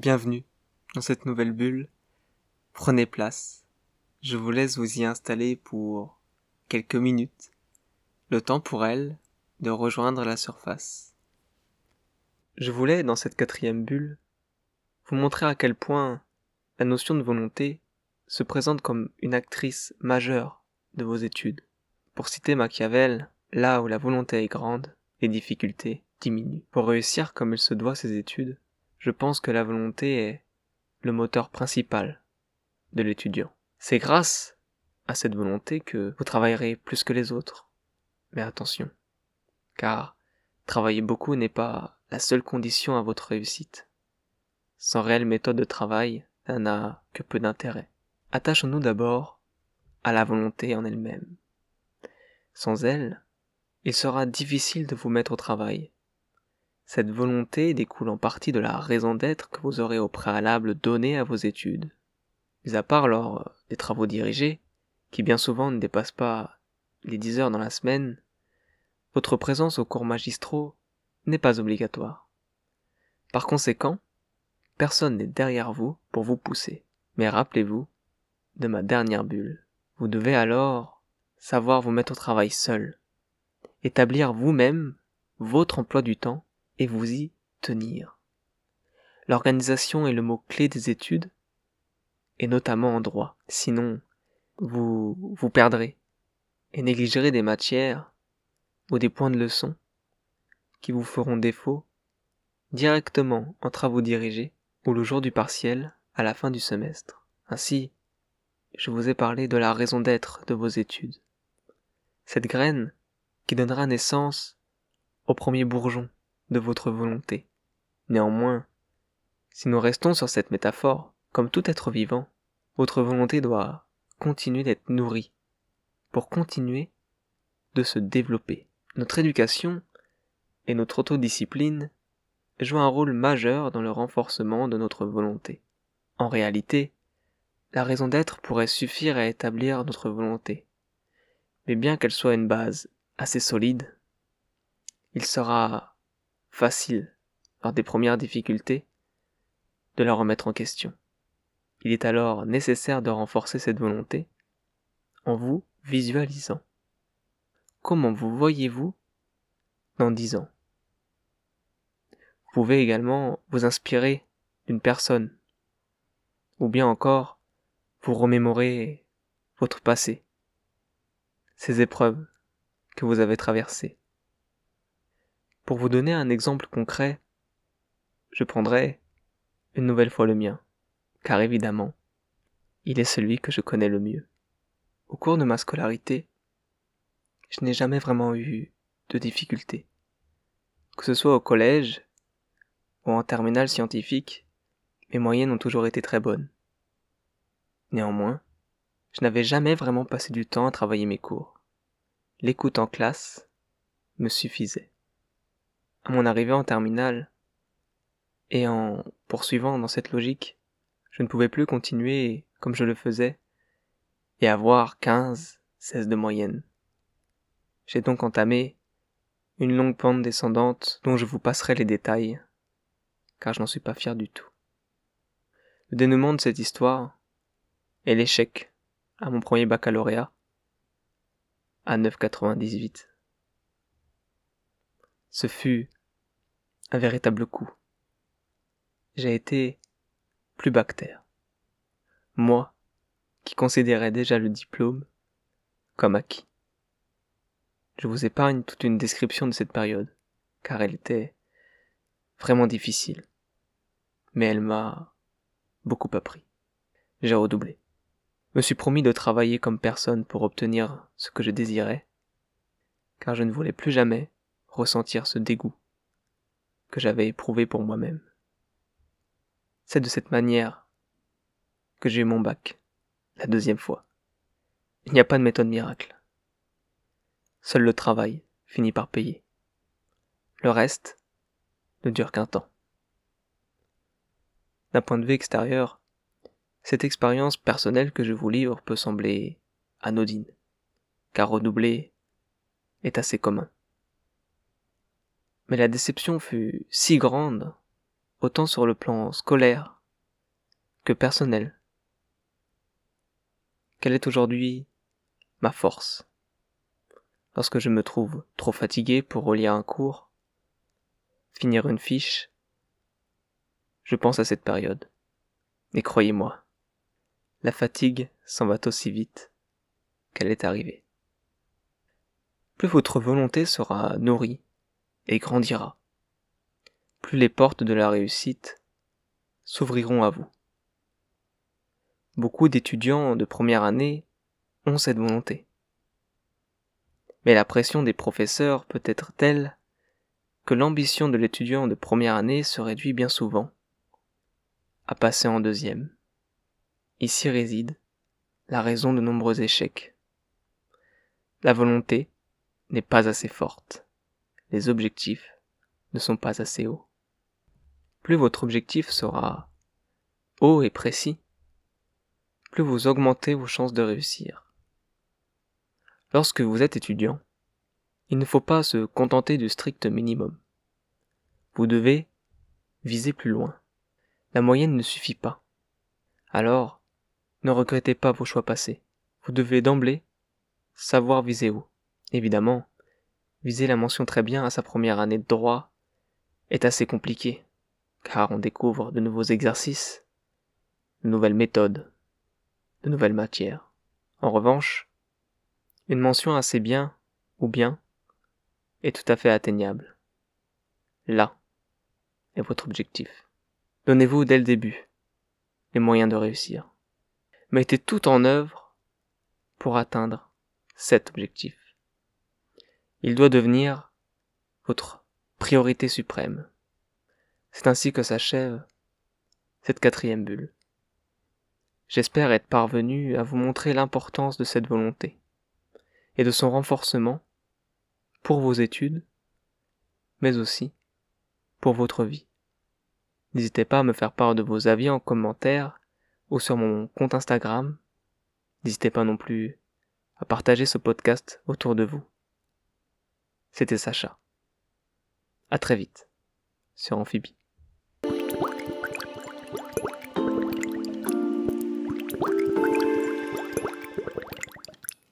Bienvenue dans cette nouvelle bulle. Prenez place. Je vous laisse vous y installer pour quelques minutes. Le temps pour elle de rejoindre la surface. Je voulais, dans cette quatrième bulle, vous montrer à quel point la notion de volonté se présente comme une actrice majeure de vos études. Pour citer Machiavel, là où la volonté est grande, les difficultés diminuent. Pour réussir comme il se doit ses études, je pense que la volonté est le moteur principal de l'étudiant. C'est grâce à cette volonté que vous travaillerez plus que les autres. Mais attention, car travailler beaucoup n'est pas la seule condition à votre réussite. Sans réelle méthode de travail, ça n'a que peu d'intérêt. Attachons-nous d'abord à la volonté en elle-même. Sans elle, il sera difficile de vous mettre au travail. Cette volonté découle en partie de la raison d'être que vous aurez au préalable donnée à vos études. Mis à part lors des travaux dirigés, qui bien souvent ne dépassent pas les 10 heures dans la semaine, votre présence aux cours magistraux n'est pas obligatoire. Par conséquent, personne n'est derrière vous pour vous pousser. Mais rappelez-vous de ma dernière bulle. Vous devez alors savoir vous mettre au travail seul, établir vous-même votre emploi du temps et vous y tenir. L'organisation est le mot clé des études, et notamment en droit. Sinon, vous vous perdrez et négligerez des matières ou des points de leçon qui vous feront défaut directement en travaux dirigés ou le jour du partiel à la fin du semestre. Ainsi, je vous ai parlé de la raison d'être de vos études. Cette graine qui donnera naissance au premier bourgeon de votre volonté. Néanmoins, si nous restons sur cette métaphore, comme tout être vivant, votre volonté doit continuer d'être nourrie, pour continuer de se développer. Notre éducation et notre autodiscipline jouent un rôle majeur dans le renforcement de notre volonté. En réalité, la raison d'être pourrait suffire à établir notre volonté. Mais bien qu'elle soit une base assez solide, il sera facile, lors des premières difficultés, de la remettre en question. Il est alors nécessaire de renforcer cette volonté en vous visualisant. Comment vous voyez-vous dans dix ans? Vous pouvez également vous inspirer d'une personne, ou bien encore vous remémorer votre passé, ces épreuves que vous avez traversées. Pour vous donner un exemple concret, je prendrai une nouvelle fois le mien, car évidemment, il est celui que je connais le mieux. Au cours de ma scolarité, je n'ai jamais vraiment eu de difficultés. Que ce soit au collège ou en terminale scientifique, mes moyennes ont toujours été très bonnes. Néanmoins, je n'avais jamais vraiment passé du temps à travailler mes cours. L'écoute en classe me suffisait à mon arrivée en terminale, et en poursuivant dans cette logique, je ne pouvais plus continuer comme je le faisais et avoir 15, 16 de moyenne. J'ai donc entamé une longue pente descendante dont je vous passerai les détails, car je n'en suis pas fier du tout. Le dénouement de cette histoire est l'échec à mon premier baccalauréat à 9,98. Ce fut un véritable coup. J'ai été plus bactère. Moi, qui considérais déjà le diplôme comme acquis. Je vous épargne toute une description de cette période, car elle était vraiment difficile. Mais elle m'a beaucoup appris. J'ai redoublé. Me suis promis de travailler comme personne pour obtenir ce que je désirais, car je ne voulais plus jamais ressentir ce dégoût que j'avais éprouvé pour moi-même. C'est de cette manière que j'ai eu mon bac, la deuxième fois. Il n'y a pas de méthode miracle. Seul le travail finit par payer. Le reste ne dure qu'un temps. D'un point de vue extérieur, cette expérience personnelle que je vous livre peut sembler anodine, car redoubler est assez commun. Mais la déception fut si grande autant sur le plan scolaire que personnel. Quelle est aujourd'hui ma force? Lorsque je me trouve trop fatigué pour relire un cours, finir une fiche, je pense à cette période. Et croyez-moi, la fatigue s'en va aussi vite qu'elle est arrivée. Plus votre volonté sera nourrie et grandira, plus les portes de la réussite s'ouvriront à vous. Beaucoup d'étudiants de première année ont cette volonté. Mais la pression des professeurs peut être telle que l'ambition de l'étudiant de première année se réduit bien souvent à passer en deuxième. Ici réside la raison de nombreux échecs. La volonté n'est pas assez forte. Les objectifs ne sont pas assez hauts. Plus votre objectif sera haut et précis, plus vous augmentez vos chances de réussir. Lorsque vous êtes étudiant, il ne faut pas se contenter du strict minimum. Vous devez viser plus loin. La moyenne ne suffit pas. Alors, ne regrettez pas vos choix passés. Vous devez d'emblée savoir viser haut. Évidemment, viser la mention très bien à sa première année de droit est assez compliqué, car on découvre de nouveaux exercices, de nouvelles méthodes, de nouvelles matières. En revanche, une mention assez bien ou bien est tout à fait atteignable. Là est votre objectif. Donnez-vous dès le début les moyens de réussir. Mettez tout en œuvre pour atteindre cet objectif. Il doit devenir votre priorité suprême. C'est ainsi que s'achève cette quatrième bulle. J'espère être parvenu à vous montrer l'importance de cette volonté et de son renforcement pour vos études, mais aussi pour votre vie. N'hésitez pas à me faire part de vos avis en commentaire ou sur mon compte Instagram. N'hésitez pas non plus à partager ce podcast autour de vous. C'était Sacha. À très vite sur Amphibie.